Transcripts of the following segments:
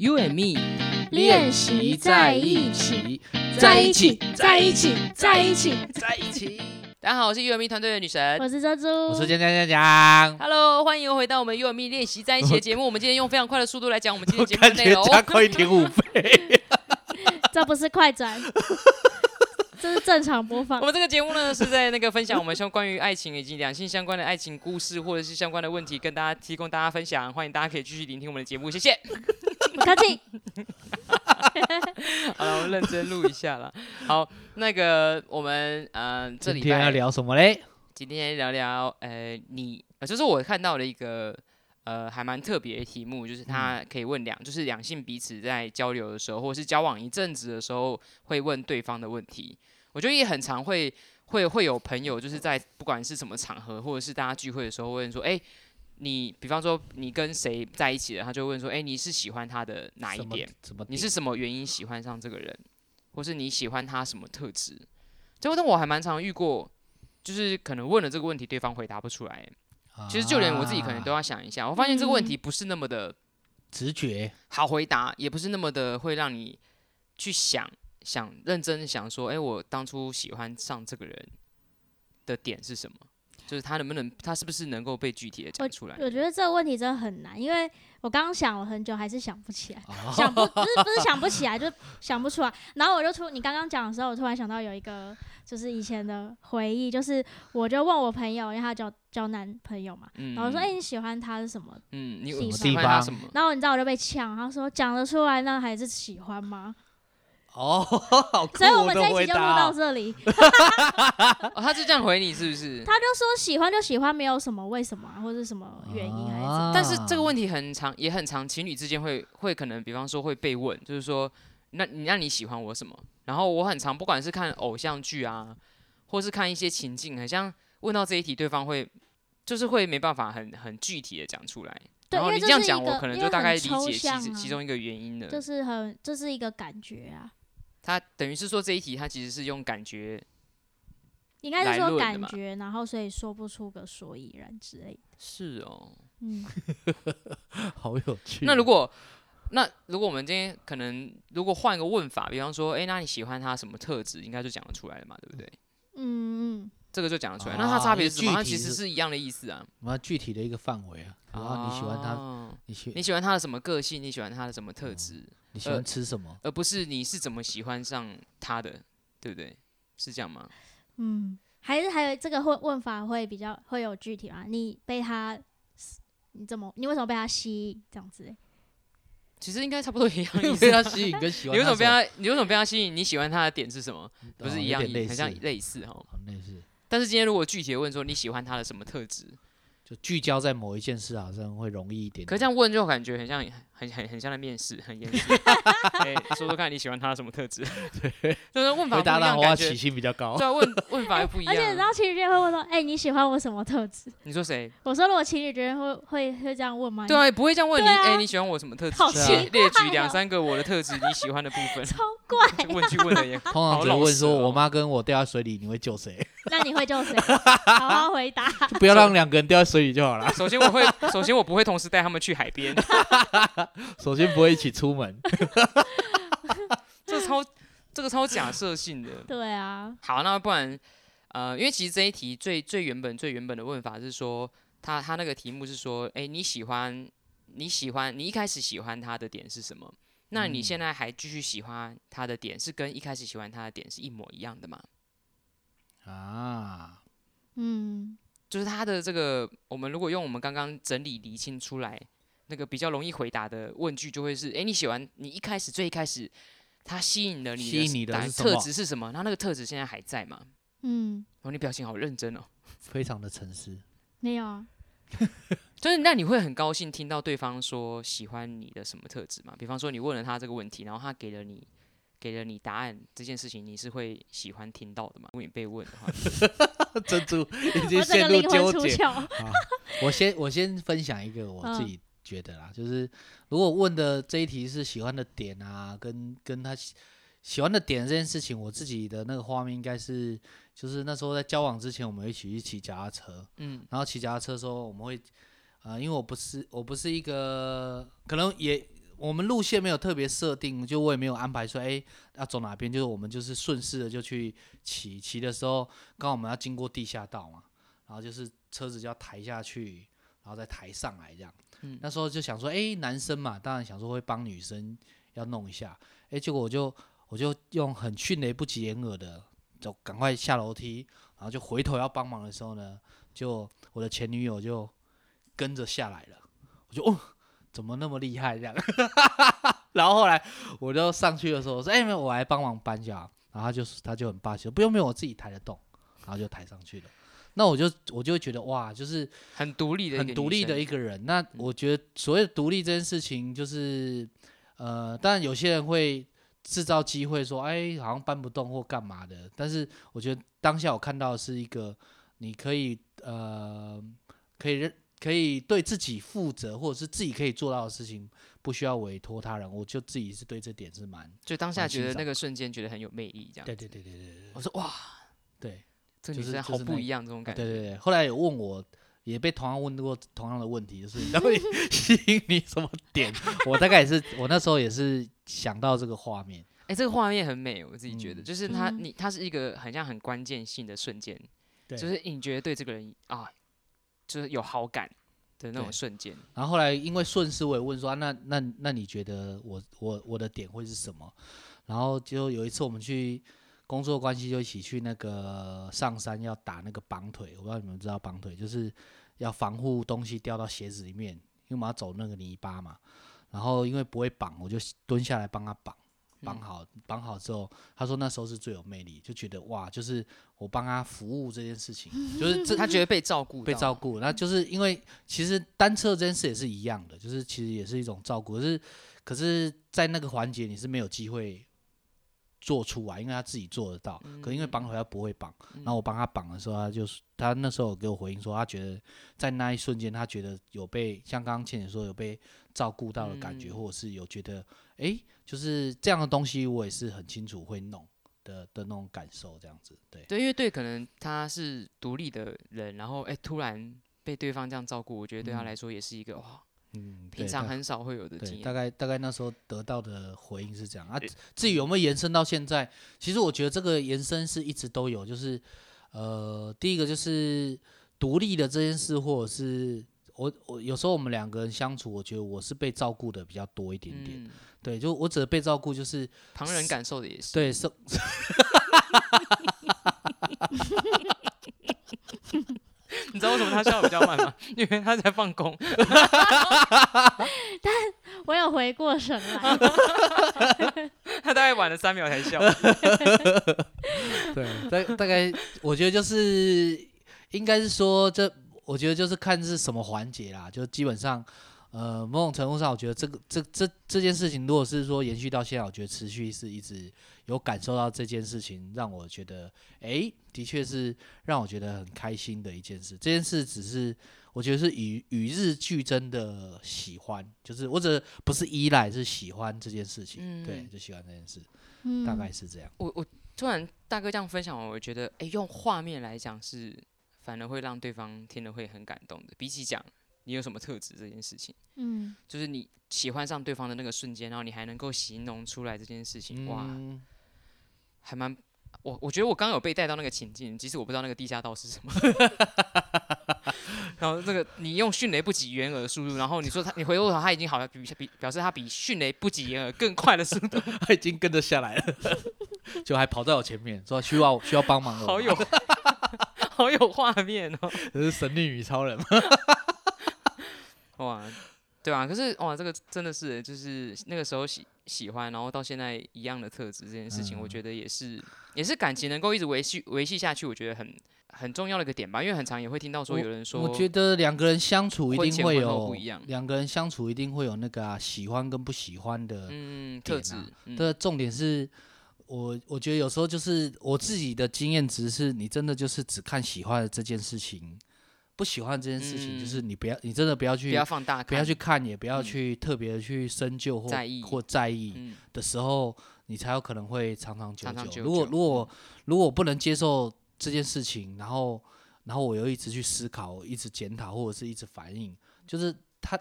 You and me 练习在一起，在一起，在一起，在一起。在一起。大家好，我是 You and me 团队的女神。我是珍珠，我是江江江江，Hello，欢迎又回到我们 You and me 练习在一起的节目。我们今天用非常快的速度来讲我们今天节目的感觉内容。加快一点五倍。这不是快转，这是正常播放我。们这个节目呢，是在那个分享我们相关于爱情以及两性相关的爱情故事，或者是相关的问题，跟大家提供大家分享。欢迎大家可以继续聆听我们的节目，谢谢。不客气。好了，我们认真录一下了。好，那个我们嗯、呃，这礼拜今天要聊什么嘞？今天聊聊，呃，你，呃，就是我看到了一个，呃，还蛮特别的题目，就是他可以问两，就是两性彼此在交流的时候，或者是交往一阵子的时候，会问对方的问题。我觉得也很常会会会有朋友，就是在不管是什么场合，或者是大家聚会的时候，问说，哎、你比方说你跟谁在一起了，他就问说，哎、你是喜欢他的哪一点？你是什么原因喜欢上这个人，或是你喜欢他什么特质？这个但我还蛮常遇过，就是可能问了这个问题，对方回答不出来。其实就连我自己可能都啊要想一下，我发现这个问嗯题不是那么的直觉好回答，也不是那么的会让你去想想认真地想说，哎、我当初喜欢上这个人的点是什么？就是他能不能，他是不是能够被具体的讲出来？我觉得这个问题真的很难，因为我刚刚想了很久，还是想不起来。哦想不不是不是想不起来，就想不出来。然后我就突你刚刚讲的时候，我突然想到有一个就是以前的回忆，就是我就问我朋友，因为他交交男朋友嘛，嗯然后我说：“哎、你喜欢他是什么喜欢他什么？？”然后你知道我就被呛，他说：“讲得出来，那还是喜欢吗哦，好？”酷所以我们的回这一集就录。到这里。哦，他就这样回你是不是？他就说喜欢就喜欢，没有什么为什么、啊、或者什么原因还是什么。啊但是这个问题很长，也很长，情侣之间会会可能，比方说会被问，就是说，那你那你喜欢我什么？然后我很常，不管是看偶像剧啊，或是看一些情境，很像问到这一题，对方会就是会没办法很很具体的讲出来。然后对因为你这样讲，我可能就大概理解其其中一个原因了。就是很，这是一个感觉啊，他等于是说这一题，他其实是用感觉应该是说感觉，然后所以说不出个所以然之类的。是哦。嗯，好有趣。那如果那如果我们今天可能如果换一个问法，比方说，哎、那你喜欢他什么特质，应该就讲得出来了嘛，对不对？嗯嗯，这个就讲得出来。哦那它差别是什么？它其实是一样的意思啊。那具体的一个范围啊，然后你喜欢他，哦你喜你喜欢他的什么个性？你喜欢他的什么特质？你喜欢吃什么？而不是你是怎么喜欢上他的，对不对？是这样吗？嗯，还是还有这个问问法会比较会有具体吗？你被他，你怎么，你为什么被他吸引这样子欸？其实应该差不多一样 你被。他吸引跟喜欢你为什么被他？你为什么被他吸引？你喜欢他的点是什么？不是哦一样很像类似哈。好类似，但是今天如果具体的问说你喜欢他的什么特质，就聚焦在某一件事，好像会容易一点。可这样问就感觉很像很很很像在面试，很严 肃。哎、说说看你喜欢他什么特质？就是问法不一回答的样，感觉起薪比较高对。啊，问问法又不一样。而且你知道情侣之间会问说，哎、你喜欢我什么特质？你说谁？我说如果情侣之间会会会这样问吗？对啊，不会这样问你。哎、你喜欢我什么特质？好奇列列举两三个我的特质，你喜欢的部分。超怪。问句问的也通常只问说，哦我妈跟我掉在水里，你会救谁？那你会救谁？好好回答。就不要让两个人掉在水里就好了。首先我会，首先我不会同时带他们去海边，首先不会一起出门。这超这个超假设性的。对啊，好，那不然，呃，因为其实这一题最最原本最原本的问法是说，他他那个题目是说，哎、你喜欢你喜欢你一开始喜欢他的点是什么？那你嗯现在还继续喜欢他的点，是跟一开始喜欢他的点是一模一样的吗？啊，嗯，就是他的这个，我们如果用我们刚刚整理厘清出来那个比较容易回答的问句，就会是：哎、你喜欢你一开始最一开始他吸引了你吸引你的哪特质是什么？那那个特质现在还在吗？嗯，哦，你表情好认真哦。非常的诚实。没有啊，就是那你会很高兴听到对方说喜欢你的什么特质吗？比方说你问了他这个问题，然后他给了你给了你答案，这件事情你是会喜欢听到的吗？如果你被问的话，珍珠已经陷入纠结。我先我先分享一个我自嗯己觉得啦，就是如果问的这一题是喜欢的点啊，跟跟他喜喜欢的点这件事情，我自己的那个画面应该是，就是那时候在交往之前，我们一起去骑脚踏车，嗯。然后骑脚踏车的时候，我们会，呃，因为我不是我不是一个可能也我们路线没有特别设定，就我也没有安排说，哎、要走哪边，就是我们就是顺势的就去骑，骑的时候刚好我们要经过地下道嘛，然后就是车子就要抬下去，然后再抬上来这样。嗯那时候就想说，哎、男生嘛，当然想说会帮女生要弄一下，哎、结果我就我就用很迅雷不及掩耳的，就赶快下楼梯，然后就回头要帮忙的时候呢，就我的前女友就跟着下来了，我就哦，怎么那么厉害这样？然后后来我就上去的时候，我说：“哎、没有，我来帮忙搬就好。”然后他就他就很霸气，不用不用，我自己抬得动，然后就抬上去了。那我就我就会觉得哇，就是很独立的一个很独立的一个人。那我觉得所谓的独立这件事情，就是呃，当然有些人会制造机会说，哎，好像搬不动或干嘛的。但是我觉得当下我看到的是一个，你可以呃，可以认可以对自己负责，或者是自己可以做到的事情，不需要委托他人。我就自己是对这点是蛮就当下觉得那个瞬间觉得很有魅力，这样。对对对对对对我说哇，对。这就是女生好不一样，这种啊感觉。对对对，后来有问我，也被同样问过同样的问题，就是到底 吸引你什么点？我大概也是，我那时候也是想到这个画面。哎、这个画面很美，我自己觉得，嗯就是它，嗯你它是一个很像很关键性的瞬间，对就是你觉得对这个人啊，就是有好感的那种瞬间。然后后来因为顺势，我也问说、啊那那那你觉得我我我的点会是什么？然后就有一次我们去工作关系，就一起去那个上山要打那个绑腿，我不知道你们知道绑腿，就是要防护东西掉到鞋子里面，因为我们要走那个泥巴嘛。然后因为不会绑，我就蹲下来帮他绑。绑好，绑好之后，他说那时候是最有魅力，就觉得哇，就是我帮他服务这件事情，就是这他觉得被照顾，被照。顾，那就是因为其实单车这件事也是一样的，就是其实也是一种照顾，可是可是，在那个环节你是没有机会做出来，因为他自己做得到，可因为绑腿他不会绑，然后我帮他绑的时候，他就是他那时候有给我回应说，他觉得在那一瞬间，他觉得有被像刚刚倩姐说有被照顾到的感觉，嗯。或者是有觉得诶，就是这样的东西，我也是很清楚会弄的的那种感受，这样子，对。对，因为对，可能他是独立的人，然后哎、突然被对方这样照顾，我觉得对他嗯。来说也是一个哇，嗯，平常很少会有的，经验。大概大概那时候得到的回应是这样啊。至于有没有延伸到现在，其实我觉得这个延伸是一直都有，就是呃，第一个就是独立的这件事，或者是我我有时候我们两个人相处，我觉得我是被照顾的比较多一点点。嗯，对，就我指的被照顾，就是旁人感受的也是。对是。你知道为什么他笑的比较慢吗？因为他在放空。我有回过神来，他大概晚了三秒才笑。对，大大概我觉得就是应该是说这，我觉得就是看是什么环节啦，就基本上。呃，某种程度上，我觉得这个这这这件事情，如果是说延续到现在，我觉得持续是一直有感受到这件事情，让我觉得，诶，的确是让我觉得很开心的一件事。这件事只是我觉得是与与日俱增的喜欢，就是我只不是依赖，是喜欢这件事情，对，嗯就喜欢这件事，嗯，大概是这样。我我突然大哥这样分享完，我觉得，哎、用画面来讲是反而会让对方听了会很感动的。比起讲你有什么特质这件事情，嗯，就是你喜欢上对方的那个瞬间，然后你还能够形容出来这件事情，哇，嗯还蛮。我我觉得我刚刚有被带到那个情境，即使我不知道那个地下道是什么。然后这个你用迅雷不及掩耳的速度，然后你说他，你回过头他已经好像比比表示他比迅雷不及掩耳更快的速度，他已经跟着下来了，就还跑在我前面，说需要需要帮忙我，好有好有画面哦。这是神力女超人吗？哇，对啊，可是哇，这个真的是就是那个时候喜喜欢，然后到现在一样的特质这件事情，我嗯觉得也是也是感情能够一直维系维系下去，我觉得很很重要的一个点吧。因为很常也会听到说有人说，我觉得两个人相处一定会有不一样两个人相处一定会有那个、啊、喜欢跟不喜欢的。嗯，特质的重点是我我觉得有时候就是我自己的经验值是，你真的就是只看喜欢的这件事情，不喜欢这件事情，就是你不要，你真的不要去不要放大，不要去看，也不要嗯去特别的去深究或在意或在意。嗯，的时候，你才有可能会长长久久。如果如果如果不能接受这件事情，然后然后我又一直去思考，一直检讨，或者是一直反应，就是他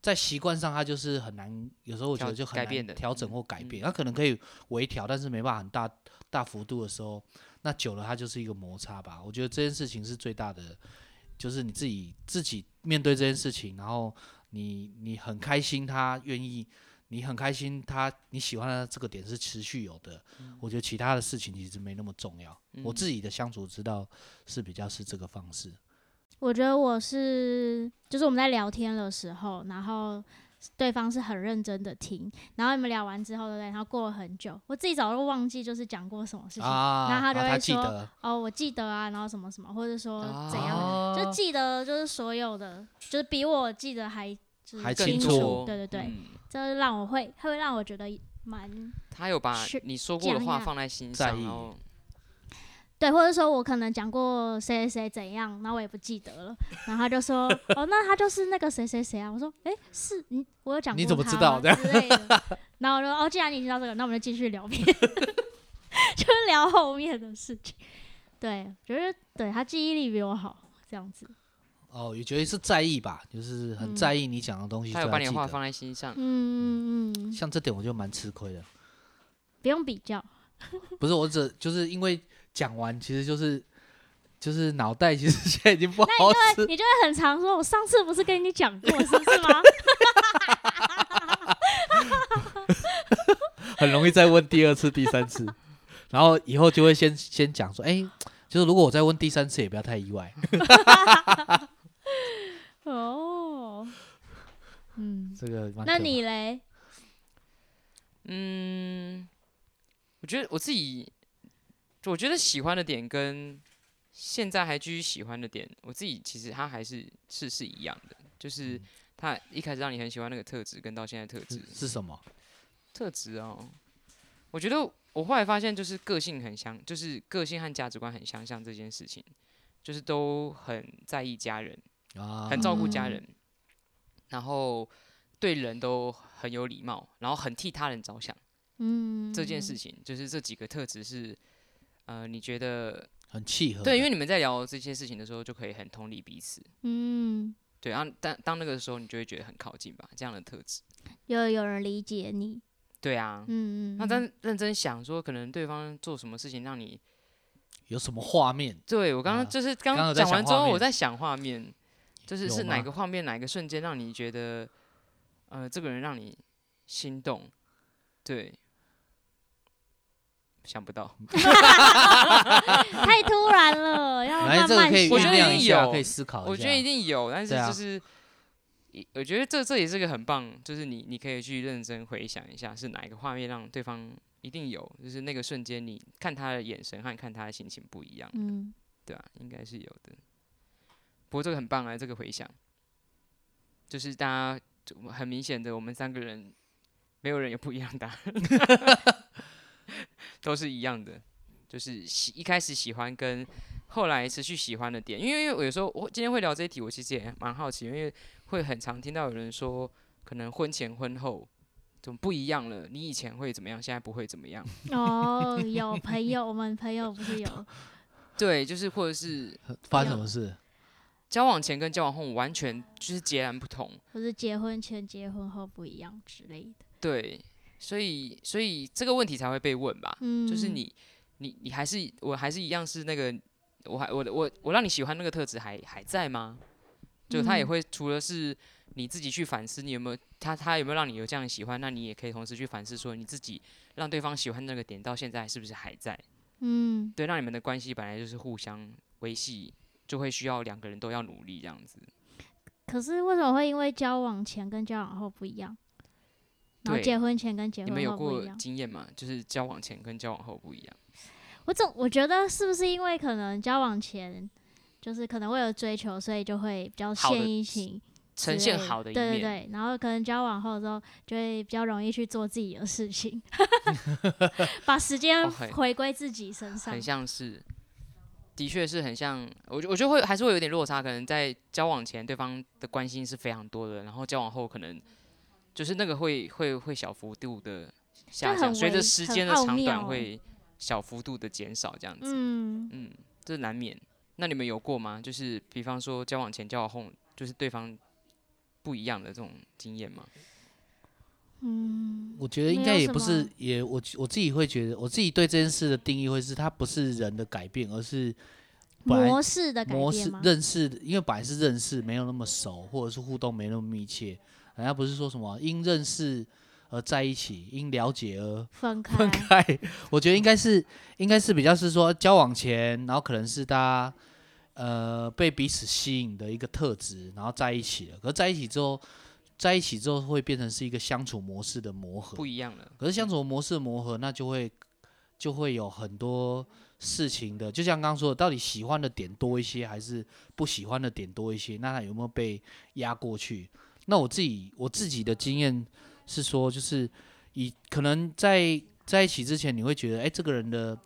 在习惯上，他就是很难，有时候我觉得就很难调整嗯或改变。他可能可以微调，但是没办法很大大幅度的时候，那久了它就是一个摩擦吧。我觉得这件事情是最大的，就是你自己自己面对这件事情，然后你你很开心，他愿意，你很开心他你喜欢的这个点是持续有的。我觉得其他的事情其实没那么重要。我嗯自己的相处之道是比较是这个方式。我觉得我是，就是我们在聊天的时候，然后对方是很认真的听，然后你们聊完之后，对不对？然后过了很久，我自己早就忘记就是讲过什么事情。啊，然后他就会说哦，我记得啊，然后什么什么，或者说怎样，啊就记得就是所有的，就是比我记得还就是还清清楚楚。对对对，嗯这让我会会让我觉得蛮他有把是你说过的话放在心上，然后对，或者说我可能讲过谁谁谁怎样，然后我也不记得了，然后他就说 哦，那他就是那个谁谁谁啊。我说诶，是你我有讲过你怎么他知道的。然后我说哦，既然你知道这个，那我们就继续聊别的，就是聊后面的事情。对，觉得对他记忆力比我好，这样子。哦，也觉得是在意吧，就是很嗯在意你讲的东西，他有把你的话放在心上。嗯嗯嗯，像这点我就蛮吃亏的。不用比较。不是我只就是因为讲完，其实就是就是脑袋其实现在已经不好使。你就会很常说，我上次不是跟你讲过，是不是吗？很容易再问第二次、第三次，然后以后就会先先讲说，哎、就是如果我再问第三次，也不要太意外。哦，嗯，这个那你嘞？嗯，我觉得我自己，我觉得喜欢的点跟现在还继续喜欢的点，我自己其实他还是是是一样的，就是他一开始让你很喜欢那个特质，跟到现在特质是是什么？特质哦，我觉得我后来发现就是个性很相，就是个性和价值观很相像这件事情，就是都很在意家人，啊，很照顾家嗯人，然后对人都很有礼貌，然后很替他人着想。嗯，这件事情，就是这几个特质是，呃，你觉得很契合。对？因为你们在聊这些事情的时候，就可以很同理彼此。嗯，对，然后当当那个时候，你就会觉得很靠近吧，这样的特质。有有人理解你，对啊，嗯嗯，那真认真想说，可能对方做什么事情让你，有什么画面？对我刚刚啊就是刚讲完之后，我在想画面，就是是哪个画面，哪个瞬间让你觉得，呃，这个人让你心动？对，想不到。太突然了，要，慢慢这个可以我觉得一定，有可以思考一下。我觉得一定有，但是就是，一我觉得这这也是个很棒，就是你你可以去认真回想一下，是哪一个画面让对方一定有，就是那个瞬间你看他的眼神和看他的心情不一样，嗯，对啊，应该是有的。不过这个很棒啊，这个回想，就是大家很明显的，我们三个人没有人有不一样的答案，都是一样的，就是喜一开始喜欢跟后来持续喜欢的点，因为我有时候我今天会聊这一题，我其实也蛮好奇，因为会很常听到有人说，可能婚前婚后怎么不一样了，你以前会怎么样，现在不会怎么样，哦，有朋友，我们朋友不是有，对，就是或者是 发生什么事？交往前跟交往后完全就是截然不同，或是结婚前、结婚后不一样之类的，对，所以所以这个问题才会被问吧，嗯，就是你你你还是我还是一样是那个，我还我的我我让你喜欢那个特质还还在吗？就他也嗯会除了是你自己去反思，你有没有他他有没有让你有这样喜欢，那你也可以同时去反思说你自己让对方喜欢那个点到现在是不是还在？嗯，对，让你们的关系本来就是互相维系，就会需要两个人都要努力这样子。可是为什么会因为交往前跟交往后不一样？然后对结婚前跟结婚后你们有过？经验吗？就是交往前跟交往后不一样。我总我觉得是不是因为可能交往前就是可能为了追求，所以就会比较献殷勤呈现好的一面，对对对，然后可能交往后之后就会比较容易去做自己的事情，把时间回归自己身上很。像是，的确是很像。我觉我觉得会还是会有点落差，可能在交往前对方的关心是非常多的，然后交往后可能就是那个会会会小幅度的下降，随着时间的长短会小幅度的减少这样子。嗯，嗯，这难免。那你们有过吗？就是比方说交往前、交往后，就是对方不一样的这种经验吗？嗯，我觉得应该也不是，也我我自己会觉得，我自己对这件事的定义会是，它不是人的改变，而是本来模式的改模式变吗？认识的，因为本来是认识，没有那么熟，或者是互动没那么密切。人家不是说什么因认识而在一起，因了解而分开，分开。我觉得应该是应该是比较是说交往前，然后可能是大家呃被彼此吸引的一个特质，然后在一起了。可是在一起之后，在一起之后会变成是一个相处模式的磨合不。一样了。可是相处模式的磨合，那就会就会有很多事情的，就像刚刚说的，到底喜欢的点多一些，还是不喜欢的点多一些？那他有没有被压过去？那我自己我自己的经验是说，就是以可能在在一起之前，你会觉得，哎、这个人的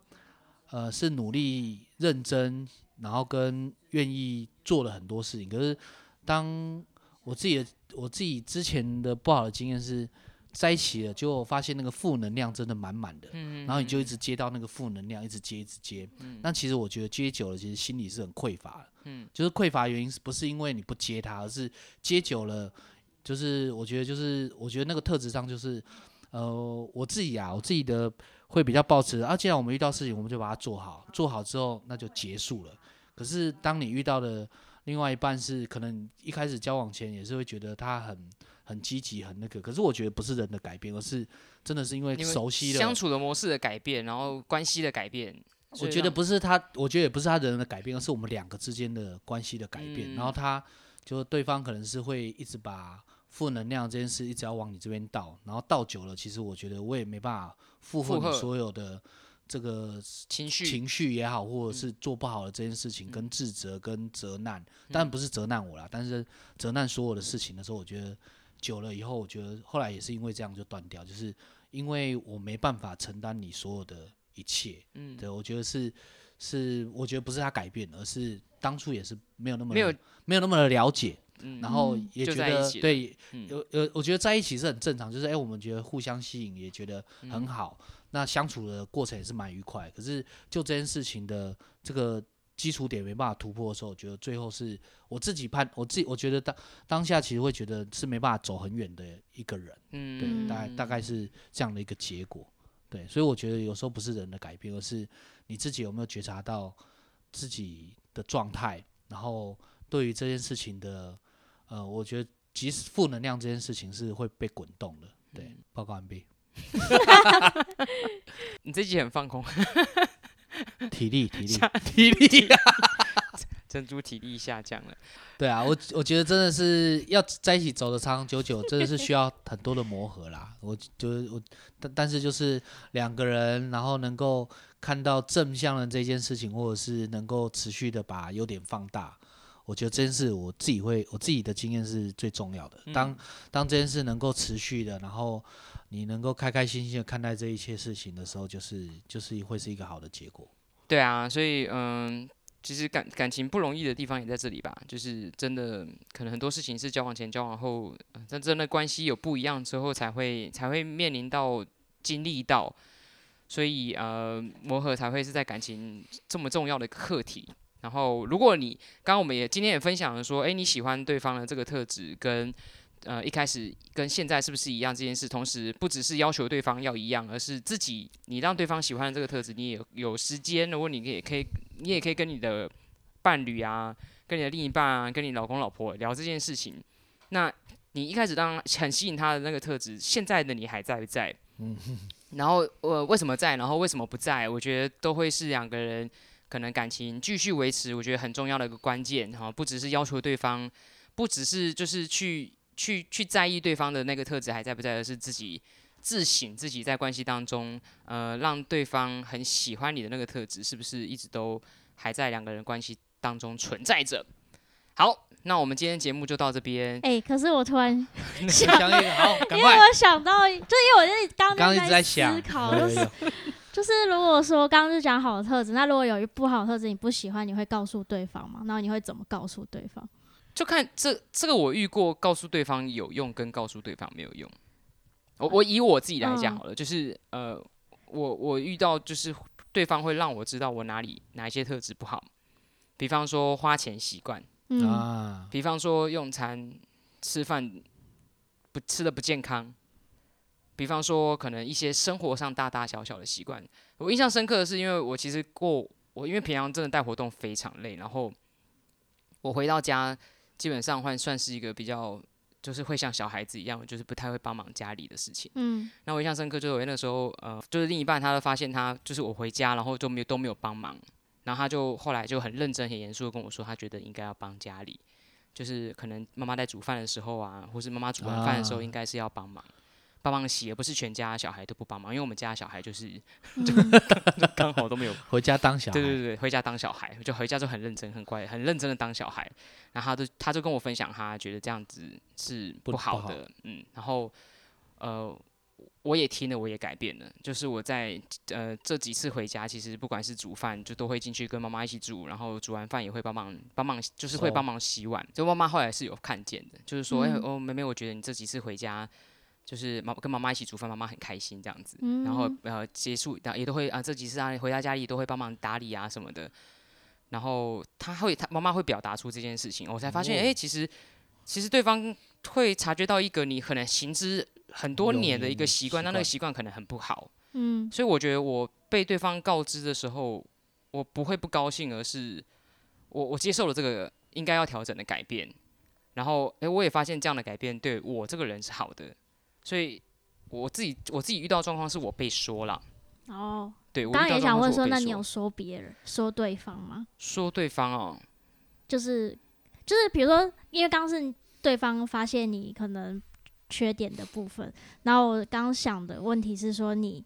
呃是努力认真，然后跟愿意做了很多事情。可是当我自己的我自己之前的不好的经验是，在一起了，结果发现那个负能量真的满满的，嗯，然后你就一直接到那个负能量，一直接一直接。那其实我觉得接久了，其实心里是很匮乏的。嗯，就是匮乏原因是不是因为你不接他，而是接久了，就是我觉得就是我觉得那个特质上就是，呃，我自己啊，我自己的会比较抱持啊，既然我们遇到事情，我们就把它做好，做好之后那就结束了。可是当你遇到的另外一半是可能一开始交往前也是会觉得他很很积极很那个，可是我觉得不是人的改变，而是真的是因为熟悉了相处的模式的改变，然后关系的改变。我觉得不是他，我觉得也不是他人的改变，而是我们两个之间的关系的改变。然后嗯他就对方可能是会一直把负能量这件事一直要往你这边倒，然后倒久了，其实我觉得我也没办法负荷你所有的这个情绪情绪也好，或者嗯是做不好的这件事情，跟自责跟责难，当然不是责难我啦，但是责难所有的事情的时候，我觉得久了以后，我觉得后来也是因为这样就断掉，就是因为我没办法承担你所有的一切。嗯，对，我觉得是是，我觉得不是他改变，而是当初也是没有那么没有没有那么的了解，嗯然后嗯也觉得对，嗯有有，我觉得在一起是很正常，就是哎、我们觉得互相吸引，也觉得嗯很好，那相处的过程也是蛮愉快。可是就这件事情的这个基础点没办法突破的时候，我觉得最后是我自己判，我自己我觉得当当下其实会觉得是没办法走很远的一个人。嗯，对，大概大概是这样的一个结果。对，所以我觉得有时候不是人的改变，而是你自己有没有觉察到自己的状态，然后对于这件事情的，呃，我觉得即使负能量这件事情是会被滚动的。对，报告完毕。你这集很放空，体力，体力，体力啊！珍珠体力下降了。对啊，我我觉得真的是要在一起走的长长久久，真的是需要很多的磨合啦。我就是我，但但是就是两个人，然后能够看到正向的这件事情，或者是能够持续的把优点放大，我觉得这件事我自己会，我自己的经验是最重要的。当当这件事能够持续的，然后你能够开开心心的看待这一切事情的时候，就是就是会是一个好的结果。对啊，所以嗯，其实感感情不容易的地方也在这里吧，就是真的可能很多事情是交往前、交往后，但真的关系有不一样之后，才会才会面临到经历到，所以呃磨合才会是在感情这么重要的课题。然后，如果你刚刚我们也今天也分享了说，诶，你喜欢对方的这个特质跟呃一开始跟现在是不是一样这件事，同时不只是要求对方要一样，而是自己你让对方喜欢的这个特质，你也有有时间，如果你也可以，你也可以跟你的伴侣啊，跟你的另一半啊，跟你老公老婆聊这件事情。那你一开始当很吸引他的那个特质，现在的你还在不在？嗯，然后呃为什么在，然后为什么不在？我觉得都会是两个人可能感情继续维持，我觉得很重要的一个关键哈，不只是要求对方，不只是就是去去去在意对方的那个特质还在不在，而是自己自省自己在关系当中，呃，让对方很喜欢你的那个特质，是不是一直都还在两个人关系当中存在着？好，那我们今天节目就到这边。哎、可是我突然，相应好，因为我想到，就因为我就是刚刚刚一直在思，考，就是就是如果说刚刚是讲好的特质，那如果有一不好的特质你不喜欢，你会告诉对方吗？然后你会怎么告诉对方？就看这这个我遇过，告诉对方有用，跟告诉对方没有用。我我以我自己来讲嗯。好了，就是呃，我我遇到就是对方会让我知道我哪里哪一些特质不好，比方说花钱习惯，嗯，啊，比方说用餐吃饭不吃的不健康，比方说可能一些生活上大大小小的习惯。我印象深刻的是，因为我其实过我因为平常真的带活动非常累，然后我回到家基本上换算是一个比较就是会像小孩子一样，就是不太会帮忙家里的事情。嗯那我印象深刻，就是我那时候，呃，就是另一半他都发现他就是我回家，然后就没有都没有帮忙，然后他就后来就很认真、很严肃的跟我说，他觉得应该要帮家里，就是可能妈妈在煮饭的时候啊，或是妈妈煮完饭的时候，啊应该是要帮忙。帮忙洗，也不是全家小孩都不帮忙，因为我们家小孩就是嗯 刚好都没有回家当小孩，对对对，回家当小孩，就回家就很认真、很乖、很认真的当小孩。然后他就他就跟我分享，他觉得这样子是不不好的，嗯。然后呃，我也听了，我也改变了。就是我在呃这几次回家，其实不管是煮饭，就都会进去跟妈妈一起煮，然后煮完饭也会帮忙帮忙，就是会帮忙洗碗。就妈妈后来是有看见的，就是说，哎、嗯哦，妹妹，我觉得你这几次回家。就是妈跟妈妈一起煮饭，妈妈很开心这样子。嗯然后呃结束，然后也都会啊这几次啊回到家里都会帮忙打理啊什么的。然后他会他妈妈会表达出这件事情，我才发现哎、其实其实对方会察觉到一个你可能行之很多年的一个习惯，习那那个习惯可能很不好。嗯所以我觉得我被对方告知的时候，我不会不高兴，而是我我接受了这个应该要调整的改变。然后，诶，我也发现这样的改变对我这个人是好的，所以我自己我自己遇到状况是我被说了，哦，对我刚刚也想问说那你有说别人说对方吗？说对方哦，就是就是比如说，因为刚刚是对方发现你可能缺点的部分，然后我刚想的问题是说你。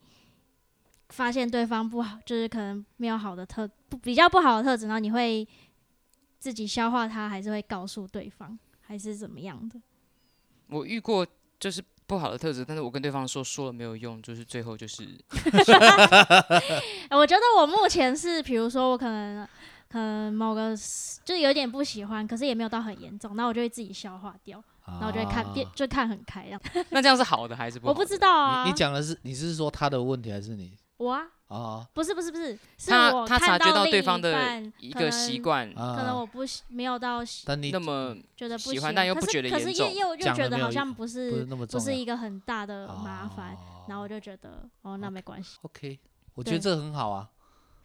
发现对方不好，就是可能没有好的特不比较不好的特质，然后你会自己消化它，还是会告诉对方，还是怎么样的？我遇过就是不好的特质，但是我跟对方说说了没有用，就是最后就是呃 我觉得我目前是，比如说我可能可能某个就是有点不喜欢，可是也没有到很严重，那我就会自己消化掉，然后我就会看变啊就看很开这样。那这样是好的还是不好的？我不知道啊，你你讲的是你是说他的问题还是你我啊，啊不是不是不是，是他我他察觉到看另一对方的一个习能惯啊？可能我不喜没有到喜但你那么觉得不喜欢但又不觉得可是严重又又又觉得好讲了没有一像不是不是那么不重要是一个很大的麻烦，哦然后我就觉得哦那没关系，OK，我觉得对。这个很好啊，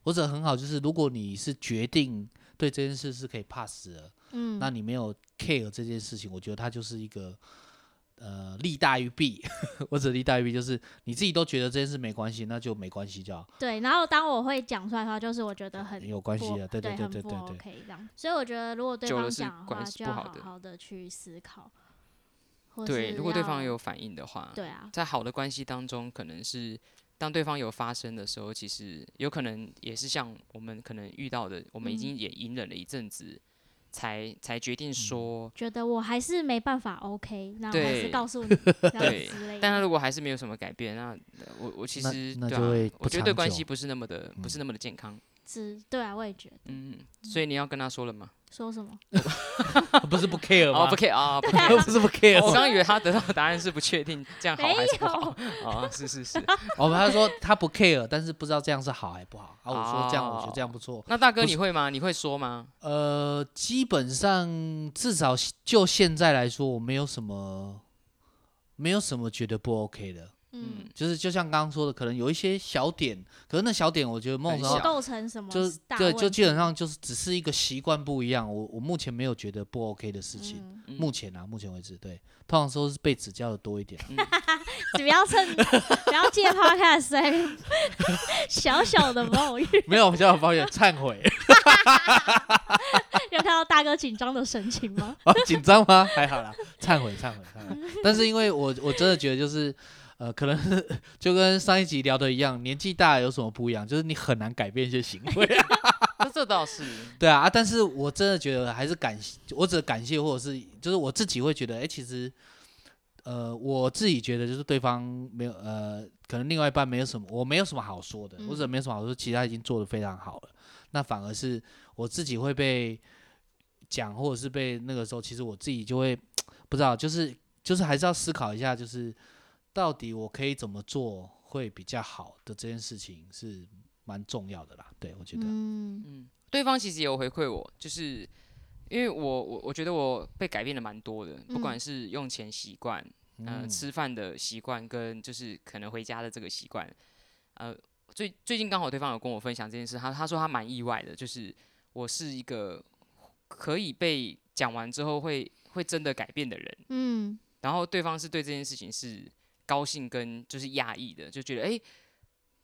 我觉得很好，就是如果你是决定对这件事是可以 pass 的，嗯，那你没有 care 这件事情，我觉得它就是一个呃利大于弊，或者利大于弊，就是你自己都觉得这件事没关系，那就没关系就好，对，然后当我会讲出来的话，就是我觉得很不有关系的，对对对对对对。OK 这样。所以我觉得，如果对方讲的话，就要好不好的好的去思考。或对，如果对方有反应的话，对啊，在好的关系当中，可能是当对方有发生的时候，其实有可能也是像我们可能遇到的，我们已嗯经也隐忍了一阵子，才才决定说。觉得我还是没办法 OK，然后还是告诉你对。但他如果还是没有什么改变，那呃我我其实对啊那就会，我觉得对关系不是那么的，不是那么的健康。是，对啊，我也觉得。嗯，所以你要跟他说了吗？说什么？不是不 care 吗？哦，不 care 啊，不 care。不是不 care。我刚刚以为他得到的答案是不确定，这样好还是不好有？啊？是是是。哦，他说他不 care，但是不知道这样是好还不好。啊，我说这样，我觉得这样哦不错。那大哥你会吗？你会说吗？呃，基本上至少就现在来说，我没有什么，没有什么觉得不 OK 的。嗯，就是就像刚刚说的，可能有一些小点，可是那小点我觉得梦很时候不小构成什么就是大对，就基本上就是只是一个习惯不一样。我我目前没有觉得不 OK 的事情，目前啊，目前为止，对，通常说是被指教的多一点。嗯 不要趁不要借 podcast 小小的抱怨，没有，我比较抱怨，忏悔。有看到大哥紧张的神情吗？啊，紧张吗？还好啦，忏悔，忏悔，忏悔。但是因为我我真的觉得就是，呃，可能就跟上一集聊的一样，年纪大有什么不一样？就是你很难改变一些行为。这这倒是，对啊，啊但是我真的觉得还是感谢，我只感谢或者是就是我自己会觉得，哎、其实，呃，我自己觉得就是对方没有，呃，可能另外一半没有什么，我没有什么好说的，嗯或者没有什么好说，其实他已经做的非常好了。那反而是我自己会被讲，或者是被那个时候，其实我自己就会 不知道，就是就是还是要思考一下，就是到底我可以怎么做会比较好的这件事情是蛮重要的啦。对我觉得，嗯，嗯，对方其实也有回馈我，就是因为我我我觉得我被改变的蛮多的，不嗯。管是用钱习惯，呃，嗯。吃饭的习惯跟就是可能回家的这个习惯，呃，最最近刚好对方有跟我分享这件事，他他说他蛮意外的，就是我是一个可以被讲完之后会会真的改变的人，嗯。然后对方是对这件事情是高兴跟就是压抑的，就觉得诶，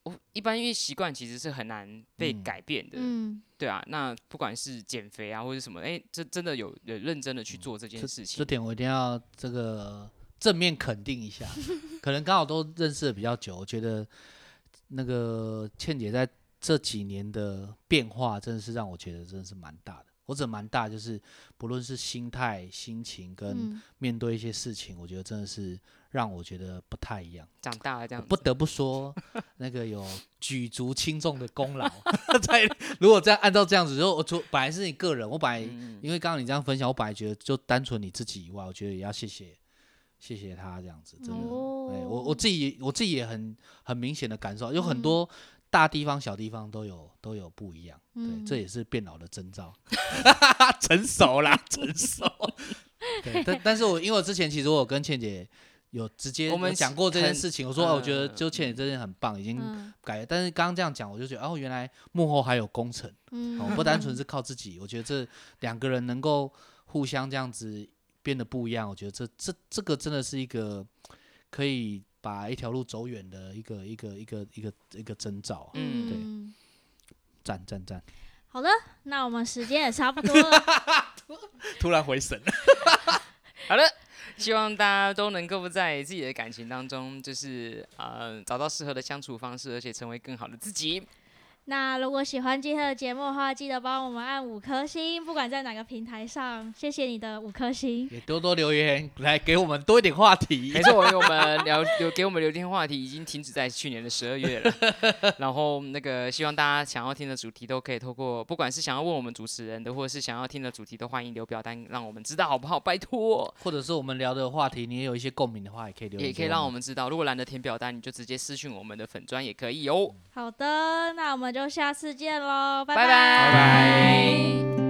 我一般因为习惯其实是很难被嗯改变的，嗯对啊，那不管是减肥啊或者什么，诶，这真的有有认真的去做这件事情这，点我一定要这个正面肯定一下。可能刚好都认识的比较久，我觉得那个倩姐在这几年的变化，真的是让我觉得真的是蛮大的。或者蛮大，就是不论是心态、心情跟嗯面对一些事情，我觉得真的是让我觉得不太一样。长大了这样，不得不说，那个有举足轻重的功劳。在如果这样按照这样子，就我除本来是你个人，我本来嗯，因为刚刚你这样分享，我本来觉得就单纯你自己以外，我觉得也要谢谢谢谢他这样子，真的。哦哎，我我自己我自己也很很明显的感受，有很嗯多大地方小地方都有都有不一样，对，嗯这也是变老的征兆，成熟啦，成熟。对，但但是我因为我之前其实我跟倩姐有直接我们讲过这件事情，我说、哦我觉得呃就倩你这件很棒，已经嗯。改了。但是刚刚这样讲，我就觉得哦，原来幕后还有工程。嗯。哦，不单纯是靠自己，我觉得这两个人能够互相这样子变得不一样，我觉得这这这个真的是一个可以把一条路走远的一个一个一个一个一个征兆啊，嗯。对。嗯。赞赞赞！好的，那我们时间也差不多了。突然回神了，好的，希望大家都能够在自己的感情当中，就是呃找到适合的相处方式，而且成为更好的自己。那如果喜欢今天的节目的话，记得帮我们按五颗星，不管在哪个平台上，谢谢你的五颗星。也多多留言来给我们多一点话题没。错，因为我们聊有给我们留天话题已经停止在去年的十二月了。然后那个希望大家想要听的主题都可以透过，不管是想要问我们主持人的，或者是想要听的主题，都欢迎留表单让我们知道好不好？拜托，或者是我们聊的话题，你也有一些共鸣的话，也可以留言，也可以让我。们知道。如果懒得填表单，你就直接私讯我们的粉砖也可以哦。好的，那我们就下次见喽，拜拜拜。拜